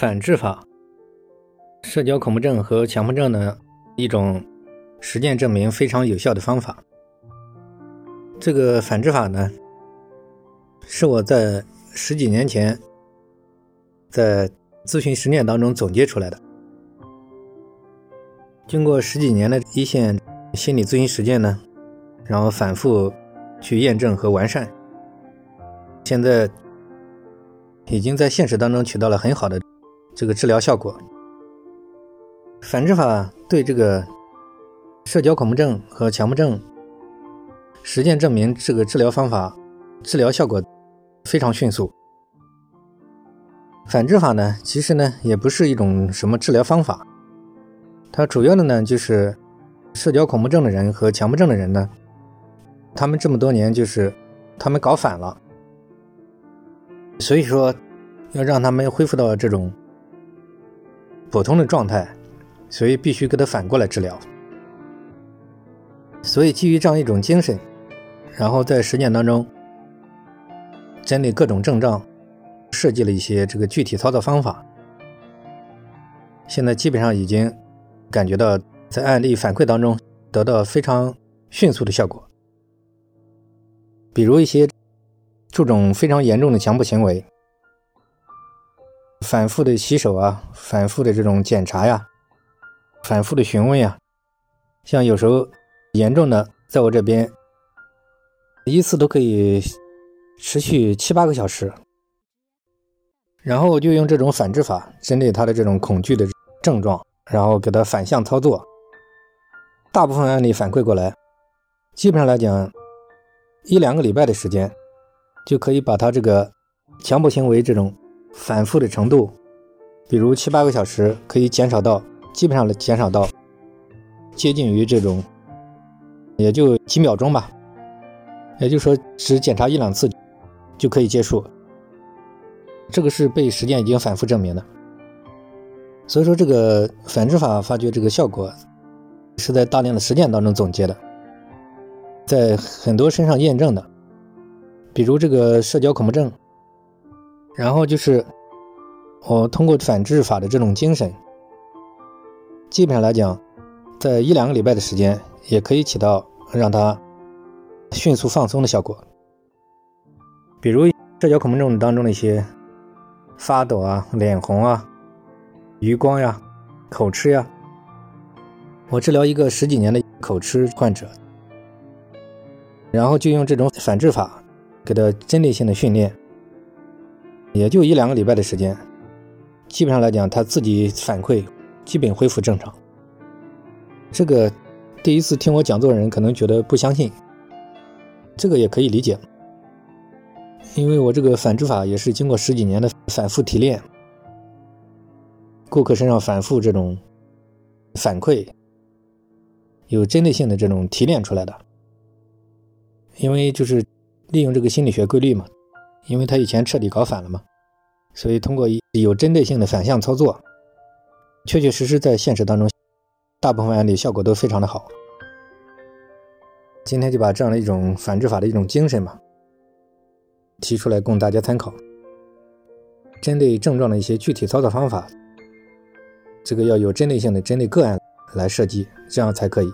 反制法，社交恐怖症和强迫症的一种实践证明非常有效的方法。这个反制法呢，是我在十几年前在咨询实践当中总结出来的。经过十几年的一线心理咨询实践呢，然后反复去验证和完善，现在已经在现实当中取得了很好的。这个治疗效果，反制法对这个社交恐怖症和强迫症实践证明，这个治疗方法治疗效果非常迅速。反制法呢，其实呢也不是一种什么治疗方法，它主要的呢就是社交恐怖症的人和强迫症的人呢，他们这么多年就是他们搞反了，所以说要让他们恢复到这种。普通的状态，所以必须给他反过来治疗。所以基于这样一种精神，然后在实践当中，针对各种症状，设计了一些这个具体操作方法。现在基本上已经感觉到在案例反馈当中得到非常迅速的效果。比如一些这种非常严重的强迫行为。反复的洗手啊，反复的这种检查呀，反复的询问呀，像有时候严重的，在我这边一次都可以持续七八个小时，然后就用这种反制法，针对他的这种恐惧的症状，然后给他反向操作。大部分案例反馈过来，基本上来讲，一两个礼拜的时间，就可以把他这个强迫行为这种。反复的程度，比如七八个小时，可以减少到基本上的减少到接近于这种，也就几秒钟吧。也就是说，只检查一两次就可以结束。这个是被实践已经反复证明的。所以说，这个反制法发觉这个效果是在大量的实践当中总结的，在很多身上验证的，比如这个社交恐怖症。然后就是我通过反制法的这种精神，基本上来讲，在一两个礼拜的时间，也可以起到让他迅速放松的效果。比如社交恐怖症当中的一些发抖啊、脸红啊、余光呀、口吃呀，我治疗一个十几年的口吃患者，然后就用这种反制法给他针对性的训练。也就一两个礼拜的时间，基本上来讲，他自己反馈基本恢复正常。这个第一次听我讲座的人可能觉得不相信，这个也可以理解，因为我这个反制法也是经过十几年的反复提炼，顾客身上反复这种反馈，有针对性的这种提炼出来的，因为就是利用这个心理学规律嘛。因为他以前彻底搞反了嘛，所以通过一有针对性的反向操作，确确实实在现实当中，大部分案例效果都非常的好。今天就把这样的一种反制法的一种精神嘛，提出来供大家参考。针对症状的一些具体操作方法，这个要有针对性的针对个案来设计，这样才可以。